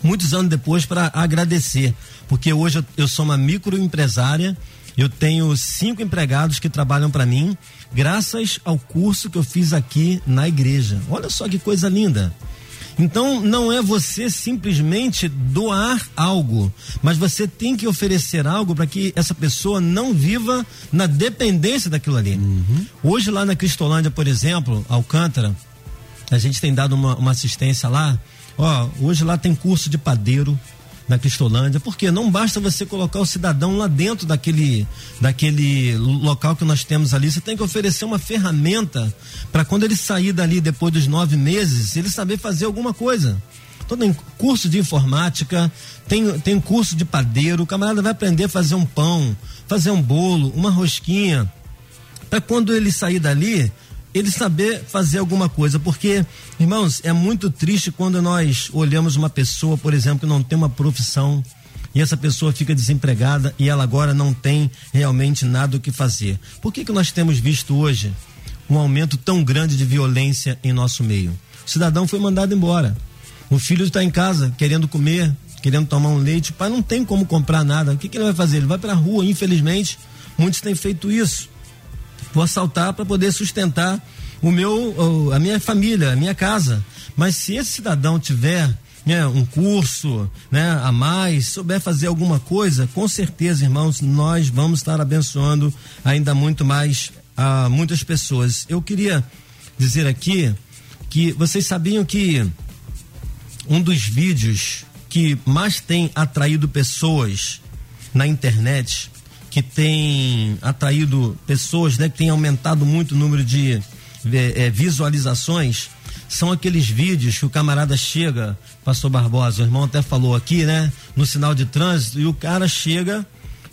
muitos anos depois para agradecer, porque hoje eu, eu sou uma microempresária, eu tenho cinco empregados que trabalham para mim, graças ao curso que eu fiz aqui na igreja. Olha só que coisa linda. Então não é você simplesmente doar algo, mas você tem que oferecer algo para que essa pessoa não viva na dependência daquilo ali. Uhum. Hoje lá na Cristolândia, por exemplo, Alcântara, a gente tem dado uma, uma assistência lá. Ó, hoje lá tem curso de padeiro, na Cristolândia, porque não basta você colocar o cidadão lá dentro daquele, daquele local que nós temos ali, você tem que oferecer uma ferramenta para quando ele sair dali depois dos nove meses, ele saber fazer alguma coisa. Então tem curso de informática, tem, tem curso de padeiro, o camarada vai aprender a fazer um pão, fazer um bolo, uma rosquinha, para quando ele sair dali, ele saber fazer alguma coisa, porque, irmãos, é muito triste quando nós olhamos uma pessoa, por exemplo, que não tem uma profissão e essa pessoa fica desempregada e ela agora não tem realmente nada o que fazer. Por que que nós temos visto hoje um aumento tão grande de violência em nosso meio? O cidadão foi mandado embora. O filho está em casa querendo comer, querendo tomar um leite, o pai não tem como comprar nada. O que, que ele vai fazer? Ele vai para a rua, infelizmente. Muitos têm feito isso vou assaltar para poder sustentar o meu, a minha família, a minha casa. Mas se esse cidadão tiver né, um curso né, a mais, souber fazer alguma coisa, com certeza, irmãos, nós vamos estar abençoando ainda muito mais a muitas pessoas. Eu queria dizer aqui que vocês sabiam que um dos vídeos que mais tem atraído pessoas na internet que tem atraído pessoas, né, que tem aumentado muito o número de é, visualizações, são aqueles vídeos que o camarada chega, pastor Barbosa, o irmão até falou aqui, né, no sinal de trânsito, e o cara chega,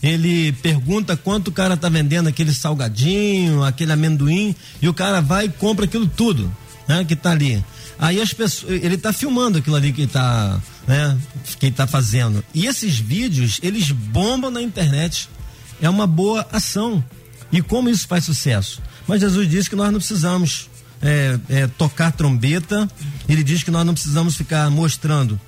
ele pergunta quanto o cara tá vendendo aquele salgadinho, aquele amendoim, e o cara vai e compra aquilo tudo, né, que tá ali. Aí as pessoas, ele tá filmando aquilo ali que tá, né, que tá fazendo. E esses vídeos, eles bombam na internet é uma boa ação. E como isso faz sucesso? Mas Jesus disse que nós não precisamos é, é, tocar trombeta, ele diz que nós não precisamos ficar mostrando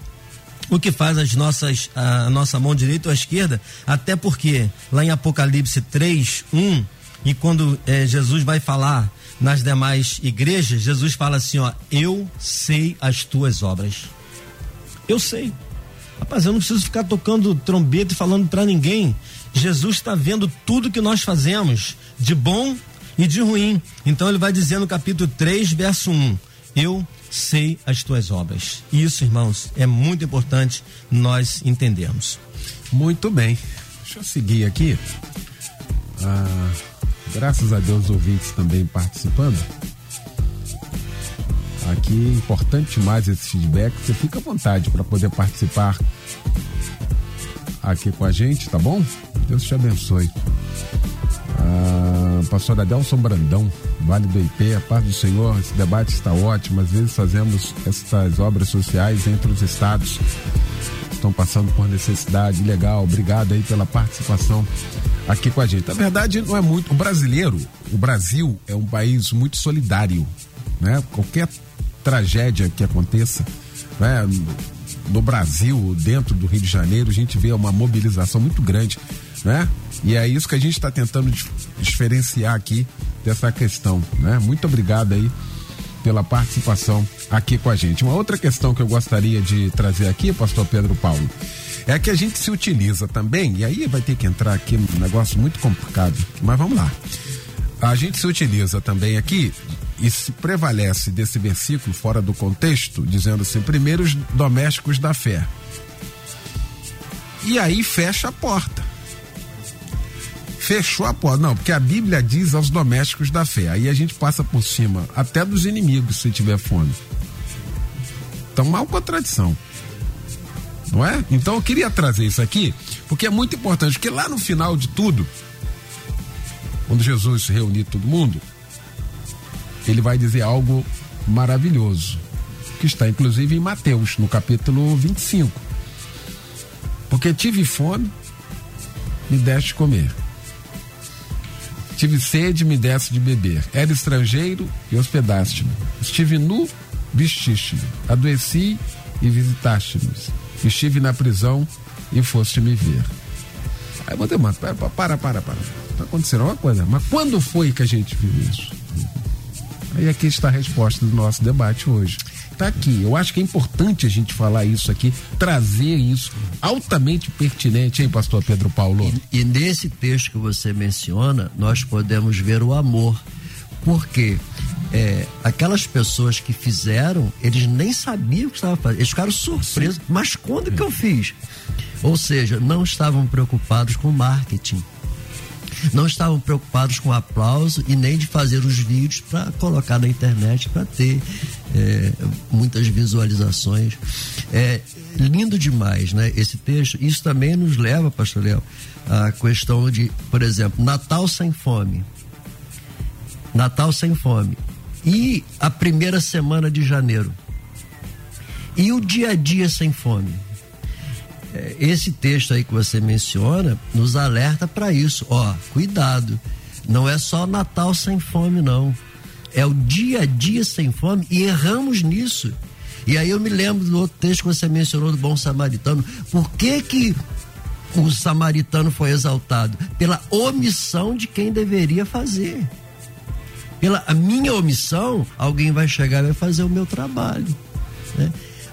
o que faz as nossas, a, nossa mão direita ou a esquerda, até porque lá em Apocalipse 3, 1, e quando é, Jesus vai falar nas demais igrejas, Jesus fala assim: ó, eu sei as tuas obras. Eu sei. Rapaz, eu não preciso ficar tocando trombeta e falando para ninguém. Jesus está vendo tudo que nós fazemos, de bom e de ruim. Então ele vai dizer no capítulo 3, verso 1: Eu sei as tuas obras. Isso, irmãos, é muito importante nós entendermos. Muito bem. Deixa eu seguir aqui. Ah, graças a Deus, ouvintes também participando. Aqui, importante mais esse feedback. Você fica à vontade para poder participar aqui com a gente, tá bom? Deus te abençoe. Ah, a pastora Adelson Brandão, Vale do IP, a paz do Senhor, esse debate está ótimo. Às vezes fazemos essas obras sociais entre os estados. Estão passando por necessidade, legal. Obrigado aí pela participação aqui com a gente. Na verdade, não é muito. O brasileiro, o Brasil é um país muito solidário, né? Qualquer tragédia que aconteça, né? No Brasil, dentro do Rio de Janeiro, a gente vê uma mobilização muito grande, né? E é isso que a gente está tentando diferenciar aqui dessa questão, né? Muito obrigado aí pela participação aqui com a gente. Uma outra questão que eu gostaria de trazer aqui, pastor Pedro Paulo, é que a gente se utiliza também, e aí vai ter que entrar aqui num negócio muito complicado, mas vamos lá. A gente se utiliza também aqui e se prevalece desse versículo fora do contexto, dizendo assim: primeiros domésticos da fé. E aí fecha a porta. Fechou a porta. Não, porque a Bíblia diz aos domésticos da fé. Aí a gente passa por cima até dos inimigos se tiver fome. Então, mal contradição. Não é? Então eu queria trazer isso aqui, porque é muito importante, porque lá no final de tudo, quando Jesus reunir todo mundo, ele vai dizer algo maravilhoso, que está inclusive em Mateus, no capítulo 25. Porque tive fome, me deste comer. Tive sede, me deste de beber. Era estrangeiro e hospedaste-me. Estive nu, vestiste-me. Adoeci e visitaste-me. Estive na prisão e foste me ver. Aí mano, para, para, para, para. Está acontecendo uma coisa. Mas quando foi que a gente viu isso? Aí aqui está a resposta do nosso debate hoje. Está aqui. Eu acho que é importante a gente falar isso aqui, trazer isso altamente pertinente, hein, pastor Pedro Paulo? E, e nesse texto que você menciona, nós podemos ver o amor. Porque é, aquelas pessoas que fizeram, eles nem sabiam o que estavam fazendo. Eles ficaram surpresos. Mas quando que eu fiz? Ou seja, não estavam preocupados com marketing não estavam preocupados com aplauso e nem de fazer os vídeos para colocar na internet para ter é, muitas visualizações. É lindo demais, né? Esse texto. Isso também nos leva, Pastor Léo, à questão de, por exemplo, Natal sem fome. Natal sem fome. E a primeira semana de janeiro. E o dia a dia sem fome esse texto aí que você menciona nos alerta para isso. Ó, cuidado. Não é só Natal sem fome, não. É o dia a dia sem fome e erramos nisso. E aí eu me lembro do outro texto que você mencionou do bom samaritano. Por que que o samaritano foi exaltado? Pela omissão de quem deveria fazer. Pela minha omissão, alguém vai chegar e vai fazer o meu trabalho.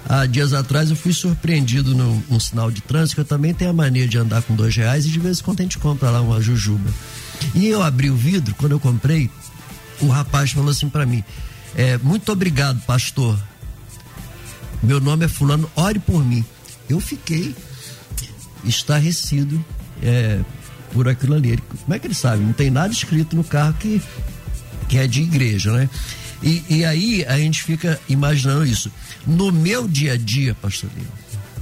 Há dias atrás eu fui surpreendido num, num sinal de trânsito, que eu também tenho a mania de andar com dois reais e de vez em quando a gente compra lá uma jujuba. E eu abri o vidro, quando eu comprei, o rapaz falou assim para mim: é, Muito obrigado, pastor. Meu nome é Fulano, ore por mim. Eu fiquei estarrecido é, por aquilo ali. Como é que ele sabe? Não tem nada escrito no carro que, que é de igreja, né? E, e aí a gente fica imaginando isso. No meu dia a dia, pastor Lino,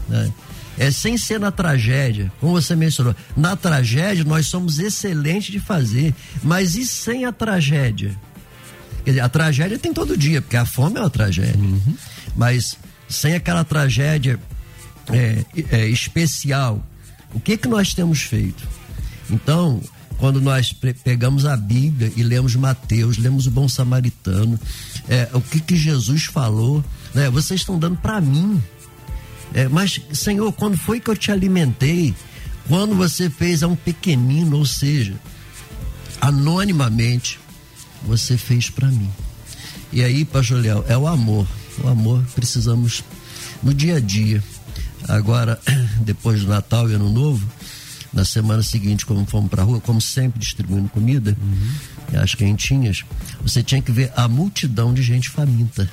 né? é sem ser na tragédia, como você mencionou. Na tragédia nós somos excelentes de fazer, mas e sem a tragédia? Quer dizer, a tragédia tem todo dia, porque a fome é uma tragédia. Uhum. Mas sem aquela tragédia é, é, especial, o que que nós temos feito? Então, quando nós pegamos a Bíblia e lemos Mateus, lemos o Bom Samaritano, é, o que, que Jesus falou, né? Vocês estão dando para mim. É, mas, Senhor, quando foi que eu te alimentei? Quando você fez a um pequenino, ou seja, anonimamente, você fez para mim. E aí, Pastor Léo, é o amor. O amor precisamos no dia a dia. Agora, (clears throat) depois do Natal e Ano Novo, na semana seguinte, como fomos para a rua, como sempre, distribuindo comida, uhum. as quentinhas, você tinha que ver a multidão de gente faminta.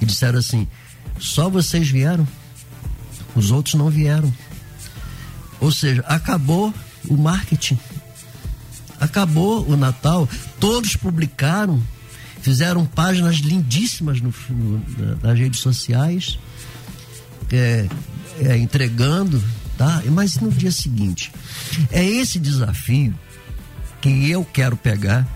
E disseram assim: só vocês vieram, os outros não vieram. Ou seja, acabou o marketing, acabou o Natal, todos publicaram, fizeram páginas lindíssimas no, no, nas redes sociais, é, é, entregando tá? Mas no dia seguinte. É esse desafio que eu quero pegar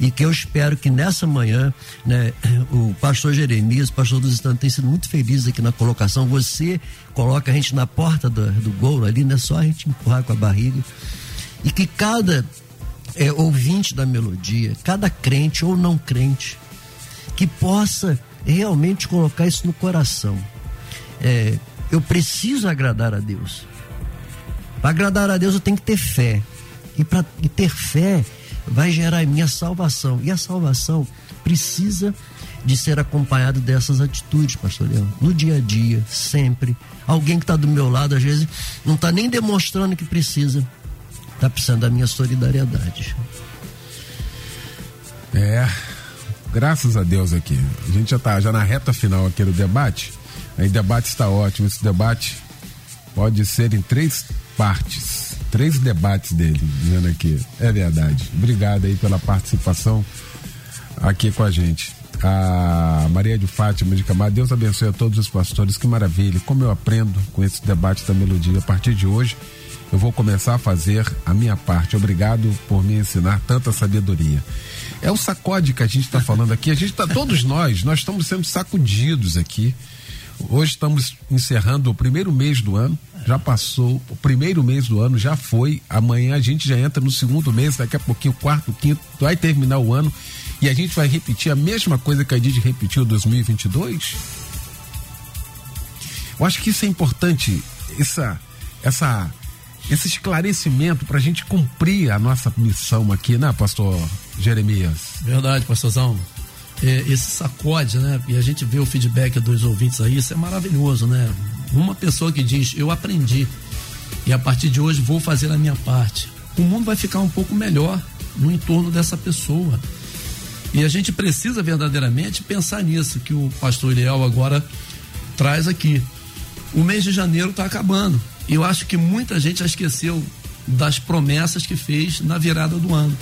e que eu espero que nessa manhã, né, o pastor Jeremias, pastor dos Estados tem sido muito feliz aqui na colocação. Você coloca a gente na porta do, do gol ali, não é só a gente empurrar com a barriga. E que cada é, ouvinte da melodia, cada crente ou não crente, que possa realmente colocar isso no coração. É, eu preciso agradar a Deus. Para agradar a Deus eu tenho que ter fé. E para ter fé vai gerar em minha salvação. E a salvação precisa de ser acompanhado dessas atitudes, pastor Leão. No dia a dia, sempre. Alguém que está do meu lado, às vezes, não está nem demonstrando que precisa. Está precisando da minha solidariedade. É, graças a Deus aqui. A gente já está já na reta final aqui do debate. Aí o debate está ótimo. Esse debate pode ser em três partes. Três debates dele, dizendo aqui. É verdade. Obrigado aí pela participação aqui com a gente. A Maria de Fátima de Camargo, Deus abençoe a todos os pastores, que maravilha. Como eu aprendo com esse debate da melodia. A partir de hoje, eu vou começar a fazer a minha parte. Obrigado por me ensinar tanta sabedoria. É o sacode que a gente está falando aqui. A gente está, todos nós, nós estamos sendo sacudidos aqui. Hoje estamos encerrando o primeiro mês do ano. Já passou, o primeiro mês do ano já foi. Amanhã a gente já entra no segundo mês, daqui a pouquinho, quarto, quinto, vai terminar o ano. E a gente vai repetir a mesma coisa que a gente repetiu em 2022? Eu acho que isso é importante, essa, essa, esse esclarecimento para a gente cumprir a nossa missão aqui, né, pastor Jeremias? Verdade, pastorzão é, esse sacode, né? E a gente vê o feedback dos ouvintes aí, isso é maravilhoso, né? Uma pessoa que diz, eu aprendi e a partir de hoje vou fazer a minha parte. O mundo vai ficar um pouco melhor no entorno dessa pessoa. E a gente precisa verdadeiramente pensar nisso que o pastor Eliel agora traz aqui. O mês de janeiro está acabando. E eu acho que muita gente já esqueceu das promessas que fez na virada do ano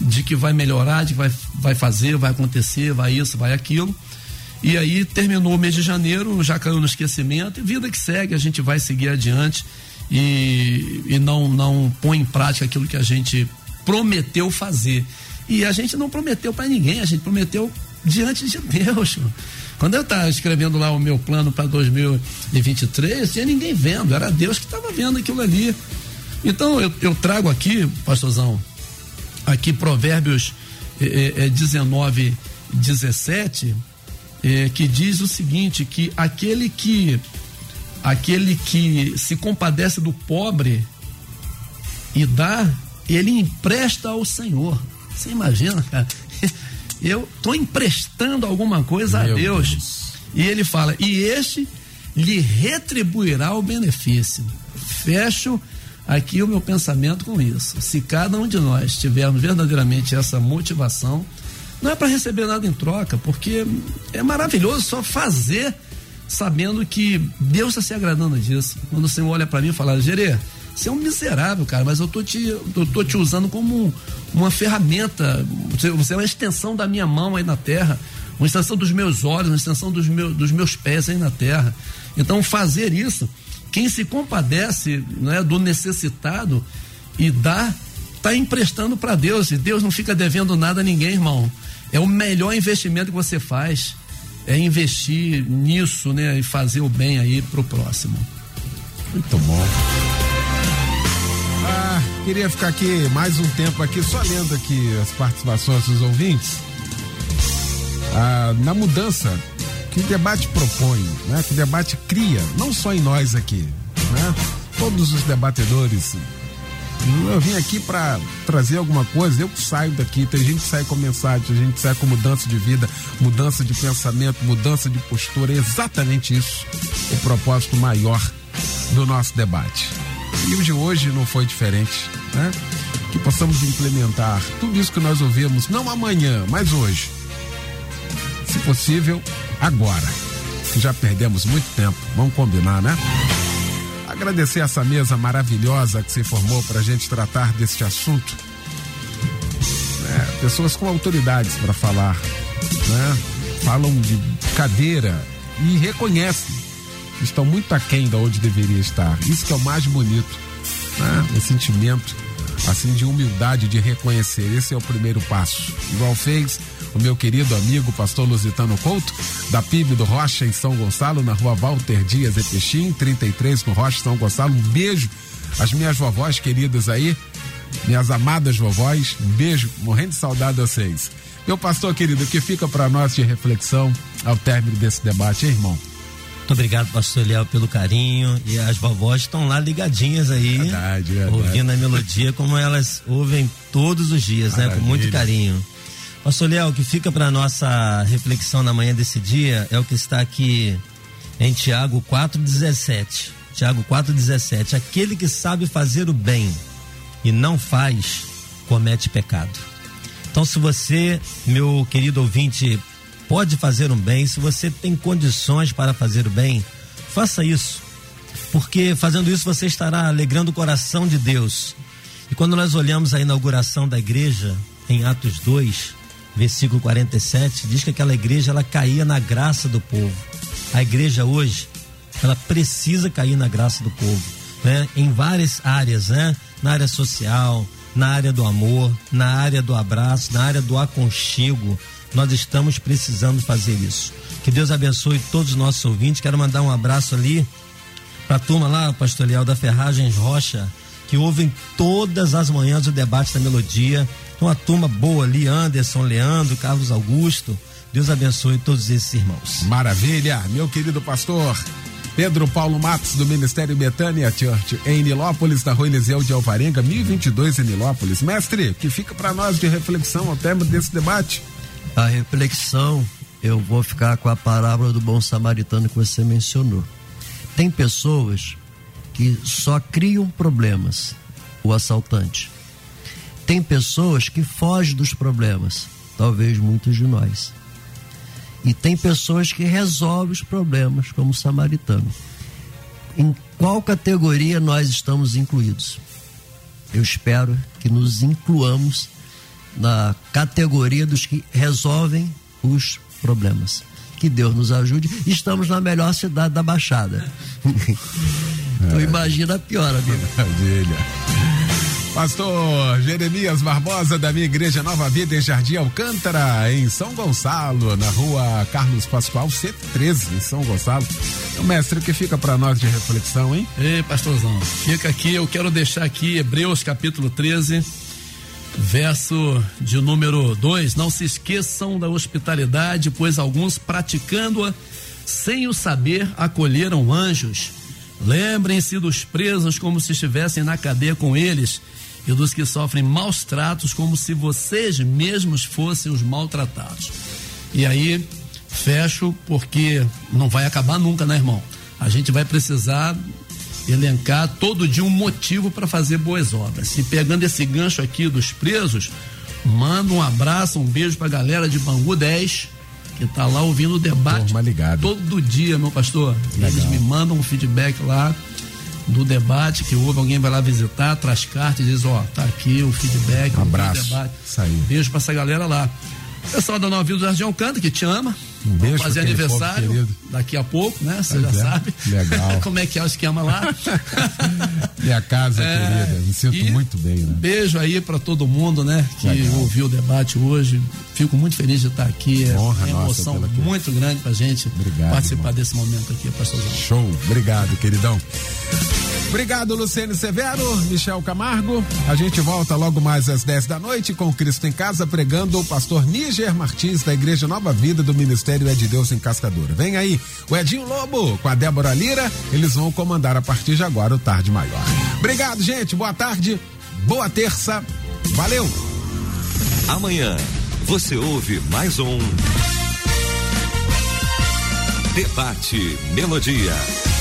de que vai melhorar, de que vai, vai fazer, vai acontecer, vai isso, vai aquilo. E aí terminou o mês de janeiro, já caiu no esquecimento, e vida que segue, a gente vai seguir adiante e, e não, não põe em prática aquilo que a gente prometeu fazer. E a gente não prometeu para ninguém, a gente prometeu diante de Deus. Quando eu estava escrevendo lá o meu plano para 2023, tinha ninguém vendo, era Deus que estava vendo aquilo ali. Então eu, eu trago aqui, pastorzão, aqui Provérbios eh, eh, 19, 17, eh, que diz o seguinte: que aquele que aquele que se compadece do pobre e dá, ele empresta ao Senhor. Você imagina, cara? (laughs) Eu estou emprestando alguma coisa Meu a Deus. Deus. E ele fala: e este lhe retribuirá o benefício. Fecho aqui o meu pensamento com isso. Se cada um de nós tivermos verdadeiramente essa motivação, não é para receber nada em troca, porque é maravilhoso só fazer sabendo que Deus está se agradando disso. Quando o Senhor olha para mim e fala, Gerê, você é um miserável, cara, mas eu tô te, eu tô te usando como uma ferramenta, você é uma extensão da minha mão aí na terra, uma extensão dos meus olhos, uma extensão dos, dos meus pés aí na terra. Então, fazer isso quem se compadece né, do necessitado e dá, está emprestando para Deus. E Deus não fica devendo nada a ninguém, irmão. É o melhor investimento que você faz. É investir nisso, né? E fazer o bem aí pro próximo. Muito bom. Ah, queria ficar aqui mais um tempo aqui, só lendo aqui as participações dos ouvintes. Ah, na mudança que debate propõe, né? que o debate cria, não só em nós aqui, né? todos os debatedores. Eu vim aqui para trazer alguma coisa, eu saio daqui, tem gente que sai com mensagem, tem gente que sai com mudança de vida, mudança de pensamento, mudança de postura, é exatamente isso o propósito maior do nosso debate. E o de hoje não foi diferente, né? Que possamos implementar tudo isso que nós ouvimos, não amanhã, mas hoje. Se possível, agora. Já perdemos muito tempo, vamos combinar, né? Agradecer essa mesa maravilhosa que se formou para a gente tratar deste assunto. É, pessoas com autoridades para falar, né? Falam de cadeira e reconhecem estão muito aquém da onde deveria estar. Isso que é o mais bonito, né? O sentimento assim, de humildade, de reconhecer. Esse é o primeiro passo. Igual fez o meu querido amigo pastor Lusitano Couto, da PIB do Rocha, em São Gonçalo, na rua Walter Dias Epechim, 33, no Rocha, São Gonçalo. Um beijo às minhas vovós queridas aí, minhas amadas vovós. Um beijo, morrendo de saudade de vocês. Meu pastor querido, o que fica para nós de reflexão ao término desse debate, hein, irmão? Muito obrigado, pastor Léo, pelo carinho. E as vovós estão lá ligadinhas aí. Verdade, verdade. Ouvindo a melodia como elas ouvem todos os dias, Maravilha. né? Com muito carinho. Pastor Léo, o que fica para nossa reflexão na manhã desse dia é o que está aqui em Tiago 4,17. Tiago 4,17. Aquele que sabe fazer o bem e não faz, comete pecado. Então, se você, meu querido ouvinte, pode fazer um bem, se você tem condições para fazer o bem, faça isso. Porque fazendo isso você estará alegrando o coração de Deus. E quando nós olhamos a inauguração da igreja em Atos 2, versículo 47, diz que aquela igreja ela caía na graça do povo. A igreja hoje, ela precisa cair na graça do povo, né? Em várias áreas, né? Na área social, na área do amor, na área do abraço, na área do aconchego, nós estamos precisando fazer isso. Que Deus abençoe todos os nossos ouvintes. Quero mandar um abraço ali para a turma lá, pastor Leal da Ferragens Rocha, que ouvem todas as manhãs o debate da melodia. Uma turma boa ali, Anderson, Leandro, Carlos Augusto. Deus abençoe todos esses irmãos. Maravilha, meu querido pastor. Pedro Paulo Matos, do Ministério Betânia Church, em Nilópolis, na Rua Eliseu de Alvarenga, 1022 em Nilópolis. Mestre, que fica para nós de reflexão ao termo desse debate? A reflexão, eu vou ficar com a parábola do bom samaritano que você mencionou. Tem pessoas que só criam problemas, o assaltante. Tem pessoas que fogem dos problemas, talvez muitos de nós. E tem pessoas que resolvem os problemas, como o samaritano. Em qual categoria nós estamos incluídos? Eu espero que nos incluamos na categoria dos que resolvem os problemas. Que Deus nos ajude. Estamos na melhor cidade da Baixada. (laughs) então imagina a pior, amigo. Maravilha. Pastor Jeremias Barbosa, da minha igreja Nova Vida em Jardim Alcântara, em São Gonçalo, na rua Carlos Pascoal, 113, em São Gonçalo. O mestre, o que fica para nós de reflexão, hein? Ei, pastorzão, fica aqui, eu quero deixar aqui Hebreus capítulo 13 Verso de número 2: Não se esqueçam da hospitalidade, pois alguns praticando-a sem o saber acolheram anjos. Lembrem-se dos presos como se estivessem na cadeia com eles e dos que sofrem maus tratos como se vocês mesmos fossem os maltratados. E aí, fecho porque não vai acabar nunca, né, irmão? A gente vai precisar elencar todo dia um motivo para fazer boas obras. E pegando esse gancho aqui dos presos, manda um abraço, um beijo para a galera de Bangu 10, que está lá ouvindo o debate todo dia, meu pastor. Legal. Eles me mandam um feedback lá do debate que houve, alguém vai lá visitar, traz cartas e diz, ó, tá aqui o feedback, um abraço. Debate. Beijo para essa galera lá. Pessoal da Nova Vida do Jardim Alcântara, que te ama. Um beijo fazer aniversário daqui a pouco, né? Você já é. sabe. Legal. (laughs) Como é que é o esquema lá? (laughs) Minha casa, é, querida. Me sinto muito bem, né? Beijo aí para todo mundo, né? Que Legal. ouviu o debate hoje. Fico muito feliz de estar aqui. É Honra uma emoção nossa muito grande pra gente Obrigado, participar irmão. desse momento aqui, pastorzão. Show. Obrigado, queridão. Obrigado, Luciano Severo, Michel Camargo. A gente volta logo mais às 10 da noite com Cristo em Casa, pregando o pastor Níger Martins, da Igreja Nova Vida do Ministério É de Deus em Cascadura. Vem aí o Edinho Lobo com a Débora Lira. Eles vão comandar a partir de agora o Tarde Maior. Obrigado, gente. Boa tarde. Boa terça. Valeu. Amanhã você ouve mais um. Debate Melodia.